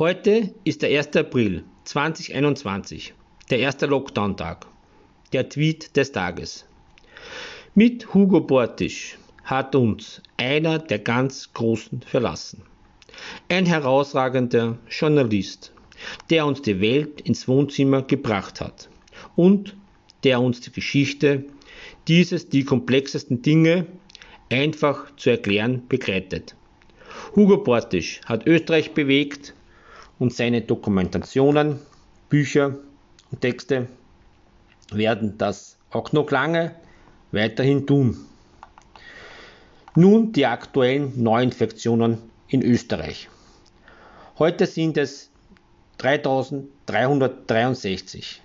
Heute ist der 1. April 2021, der erste Lockdown-Tag. Der Tweet des Tages. Mit Hugo Bortisch hat uns einer der ganz Großen verlassen. Ein herausragender Journalist, der uns die Welt ins Wohnzimmer gebracht hat und der uns die Geschichte dieses die komplexesten Dinge einfach zu erklären begleitet. Hugo Bortisch hat Österreich bewegt und seine Dokumentationen, Bücher und Texte werden das auch noch lange weiterhin tun. Nun die aktuellen Neuinfektionen in Österreich. Heute sind es 3363.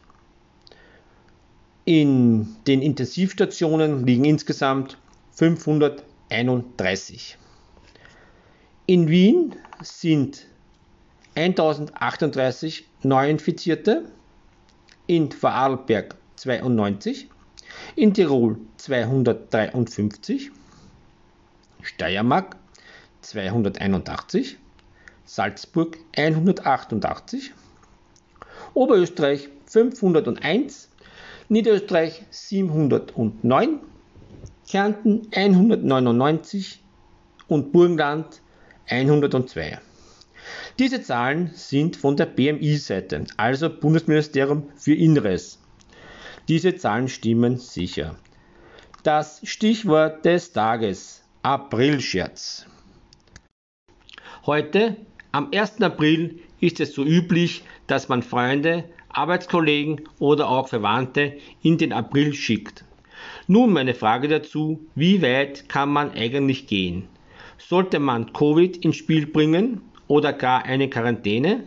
In den Intensivstationen liegen insgesamt 531. In Wien sind 1038 Neuinfizierte, in Vorarlberg 92, in Tirol 253, Steiermark 281, Salzburg 188, Oberösterreich 501, Niederösterreich 709, Kärnten 199 und Burgenland 102. Diese Zahlen sind von der BMI-Seite, also Bundesministerium für Inneres. Diese Zahlen stimmen sicher. Das Stichwort des Tages Aprilscherz. Heute, am 1. April, ist es so üblich, dass man Freunde, Arbeitskollegen oder auch Verwandte in den April schickt. Nun meine Frage dazu, wie weit kann man eigentlich gehen? Sollte man Covid ins Spiel bringen oder gar eine Quarantäne?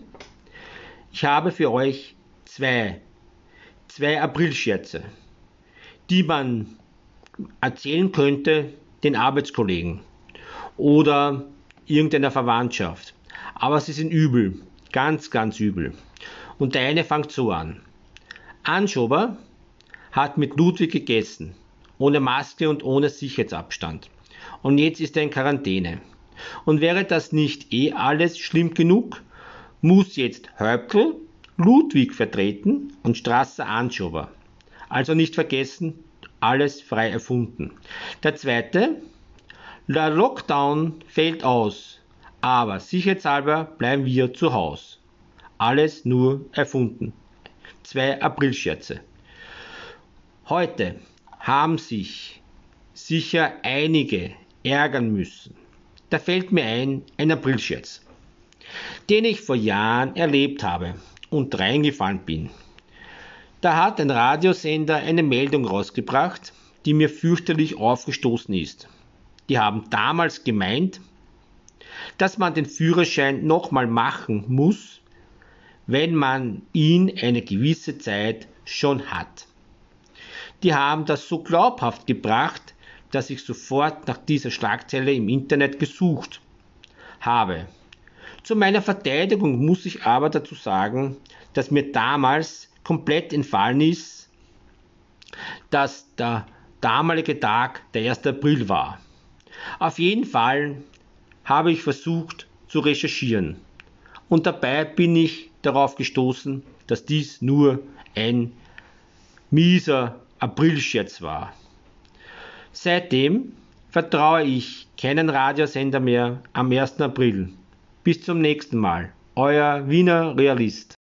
Ich habe für euch zwei, zwei Aprilscherze, die man erzählen könnte den Arbeitskollegen oder irgendeiner Verwandtschaft. Aber sie sind übel, ganz, ganz übel. Und der eine fängt so an. Anschober hat mit Ludwig gegessen, ohne Maske und ohne Sicherheitsabstand. Und jetzt ist er in Quarantäne. Und wäre das nicht eh alles schlimm genug, muss jetzt Höpkel Ludwig vertreten und Strasser Anschober. Also nicht vergessen, alles frei erfunden. Der zweite, der Lockdown fällt aus, aber sicherheitshalber bleiben wir zu Hause. Alles nur erfunden. Zwei Aprilscherze. Heute haben sich sicher einige ärgern müssen. Da fällt mir ein, ein Aprilscherz, den ich vor Jahren erlebt habe und reingefallen bin. Da hat ein Radiosender eine Meldung rausgebracht, die mir fürchterlich aufgestoßen ist. Die haben damals gemeint, dass man den Führerschein nochmal machen muss, wenn man ihn eine gewisse Zeit schon hat. Die haben das so glaubhaft gebracht, dass ich sofort nach dieser Schlagzeile im Internet gesucht habe. Zu meiner Verteidigung muss ich aber dazu sagen, dass mir damals komplett entfallen ist, dass der damalige Tag der 1. April war. Auf jeden Fall habe ich versucht zu recherchieren und dabei bin ich darauf gestoßen, dass dies nur ein mieser Aprilscherz war. Seitdem vertraue ich keinen Radiosender mehr am 1. April. Bis zum nächsten Mal. Euer Wiener Realist.